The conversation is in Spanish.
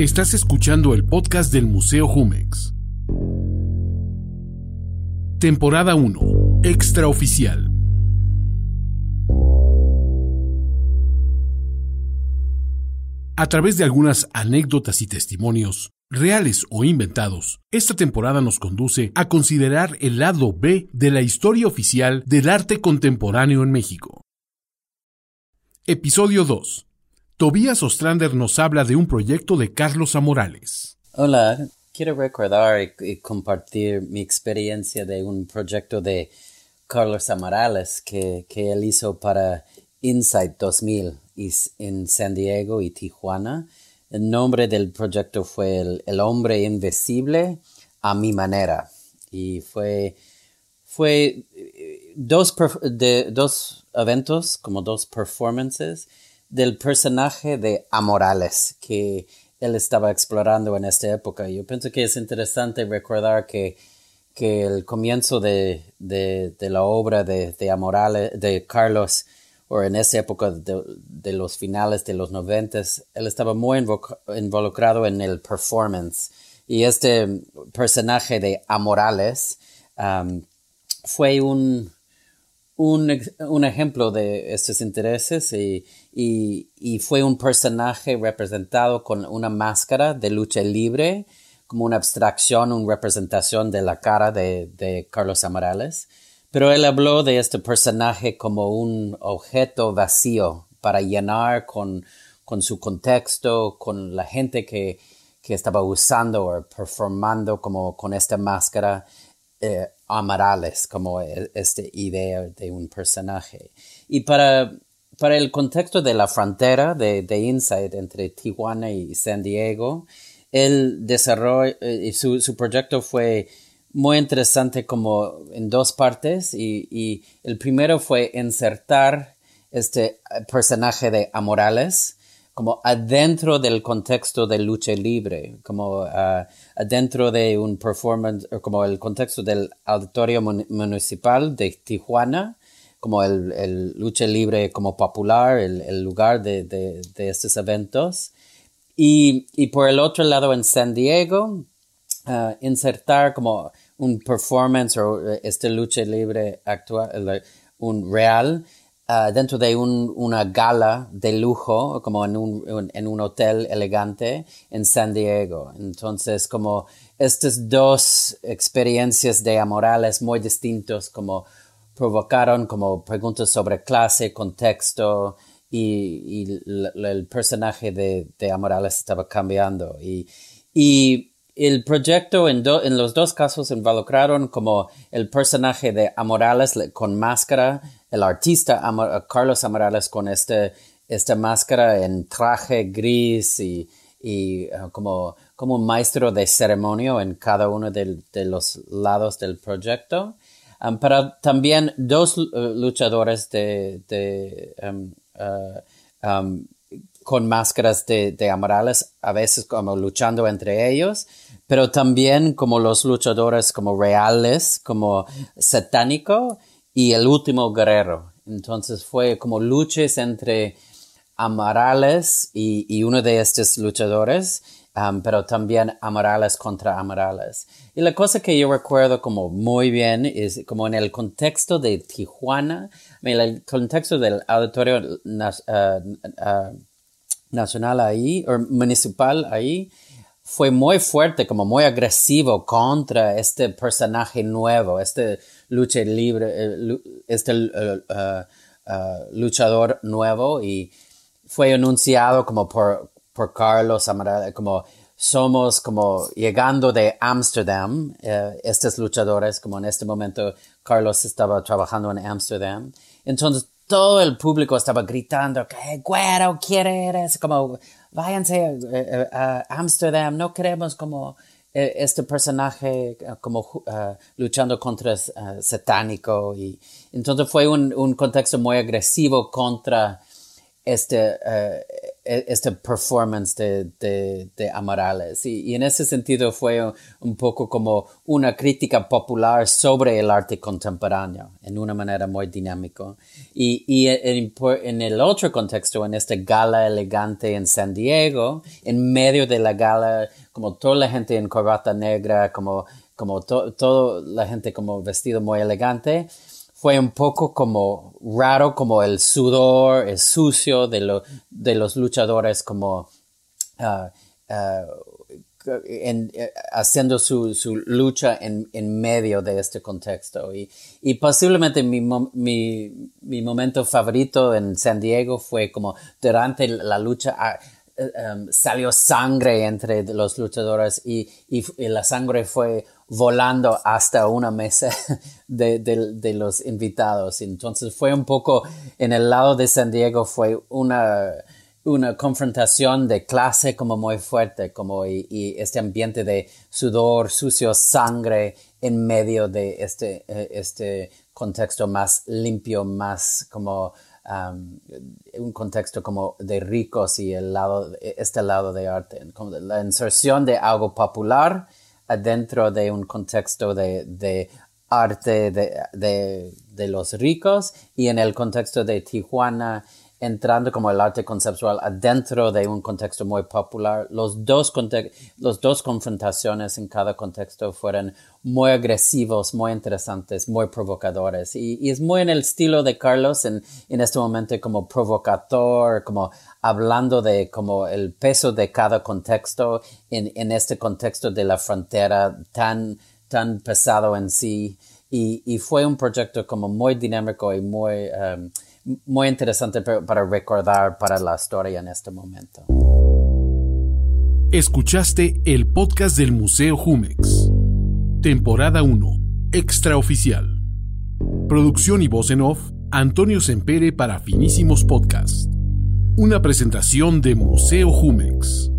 Estás escuchando el podcast del Museo Jumex. Temporada 1. Extraoficial. A través de algunas anécdotas y testimonios, reales o inventados, esta temporada nos conduce a considerar el lado B de la historia oficial del arte contemporáneo en México. Episodio 2. Tobías Ostrander nos habla de un proyecto de Carlos Amorales. Hola, quiero recordar y, compartir mi experiencia de un proyecto de Carlos Amorales que, que él hizo para Insight 2000 en San Diego y Tijuana. El nombre del proyecto fue El, Hombre Invisible a mi manera. Y fue, fue eh, dos, de, dos eventos, como dos performances del personaje de Amorales que él estaba explorando en esta época. Yo pienso que es interesante recordar que, que el comienzo de, de, de la obra de, de, Amorales, de Carlos, o en esa época de, los finales de los noventas, él estaba muy involucrado en el performance. Y este personaje de Amorales fue un, un, ejemplo de estos intereses y, y, fue un personaje representado con una máscara de lucha libre, como una abstracción, una representación de la cara de, Carlos Amorales. Pero él habló de este personaje como un objeto vacío para llenar con, con su contexto, con la gente que, que estaba usando o performando como con esta máscara eh, amarales, como e, esta idea de un personaje. Y para, para el contexto de la frontera de, de Insight entre Tijuana y San Diego, él desarrolló, eh, su, su proyecto fue muy interesante como en dos partes y, y, el primero fue insertar este personaje de Amorales como adentro del contexto de lucha libre, como uh, adentro de un performance, como el contexto del auditorio municipal de Tijuana, como el, el lucha libre como popular, el, el lugar de, de, de, estos eventos. Y, y, por el otro lado en San Diego, uh, insertar como un performance o uh, este lucha libre actual, un real, Ah, dentro de un, una gala de lujo, como en un, hotel elegante en San Diego. Entonces, como estas dos experiencias de Amorales muy distintos, como provocaron como preguntas sobre clase, contexto, y, el personaje de, Amorales estaba cambiando. Y el proyecto en, en los dos casos involucraron como el personaje de Amorales con máscara, el artista Carlos Amorales con este, esta máscara en traje gris y, y uh, como, como un maestro de ceremonia en cada uno de, de los lados del proyecto. Um, también dos uh, luchadores de, de uh, um, con máscaras de, de Amorales, a veces como luchando entre ellos, pero también como los luchadores como reales, como satánico y el último guerrero. Entonces fue como luchas entre Amarales y, y uno de estos luchadores, um, pero también Amarales contra Amarales. Y la cosa que yo recuerdo como muy bien es como en el contexto de Tijuana, en el contexto del auditorio uh, uh, nacional ahí, o municipal ahí, fue muy fuerte, como muy agresivo contra este personaje nuevo, este lucha libre, eh, este eh, eh, luchador nuevo y fue anunciado como por, por Carlos Amaral, como somos como llegando de Amsterdam, estos luchadores, como en este momento Carlos estaba trabajando en Amsterdam. Entonces todo el público estaba gritando, que güero, ¿quién eres? Como váyanse a, Amsterdam, no queremos como eh, este personaje eh, como luchando contra uh, satánico y entonces fue un, contexto muy agresivo contra este este performance de, de, de Amarales. Y, en ese sentido fue un, poco como una crítica popular sobre el arte contemporáneo, en una manera muy dinámica. Y, y en, el otro contexto, en esta gala elegante en San Diego, en medio de la gala, como toda la gente en corbata negra, como, como toda la gente como vestido muy elegante, fue un poco como raro, como el sudor, el sucio de, lo, de los luchadores, como ah, ah, eh, haciendo su, su lucha en, en, medio de este contexto. Y, y posiblemente mi, mi, mi, momento favorito en San Diego fue como durante la lucha. Ah, em, salió sangre entre los luchadores y, la sangre fue volando hasta una mesa de, de, los invitados. Entonces fue un poco, en el lado de San Diego fue una, una confrontación de clase como muy fuerte, como y, y, este ambiente de sudor, sucio, sangre en medio de este, eh, este contexto más limpio, más como un contexto como de ricos y el lado, este lado de arte, como la inserción de algo popular adentro de un contexto de, de arte de, de, de, los ricos y en el contexto de Tijuana entrando como el arte conceptual adentro de un contexto muy popular. Los dos, los dos confrontaciones en cada contexto fueron muy agresivos, muy interesantes, muy provocadores. Y, es muy en el estilo de Carlos en, en este momento como provocador, como hablando de como el peso de cada contexto en, en este contexto de la frontera tan, tan pesado en sí. Y, y fue un proyecto como muy dinámico y muy... Um, muy interesante para recordar para la historia en este momento. Escuchaste el podcast del Museo Jumex. Temporada 1. Extraoficial. Producción y voz en off, Antonio Sempere para Finísimos Podcast. Una presentación de Museo Jumex.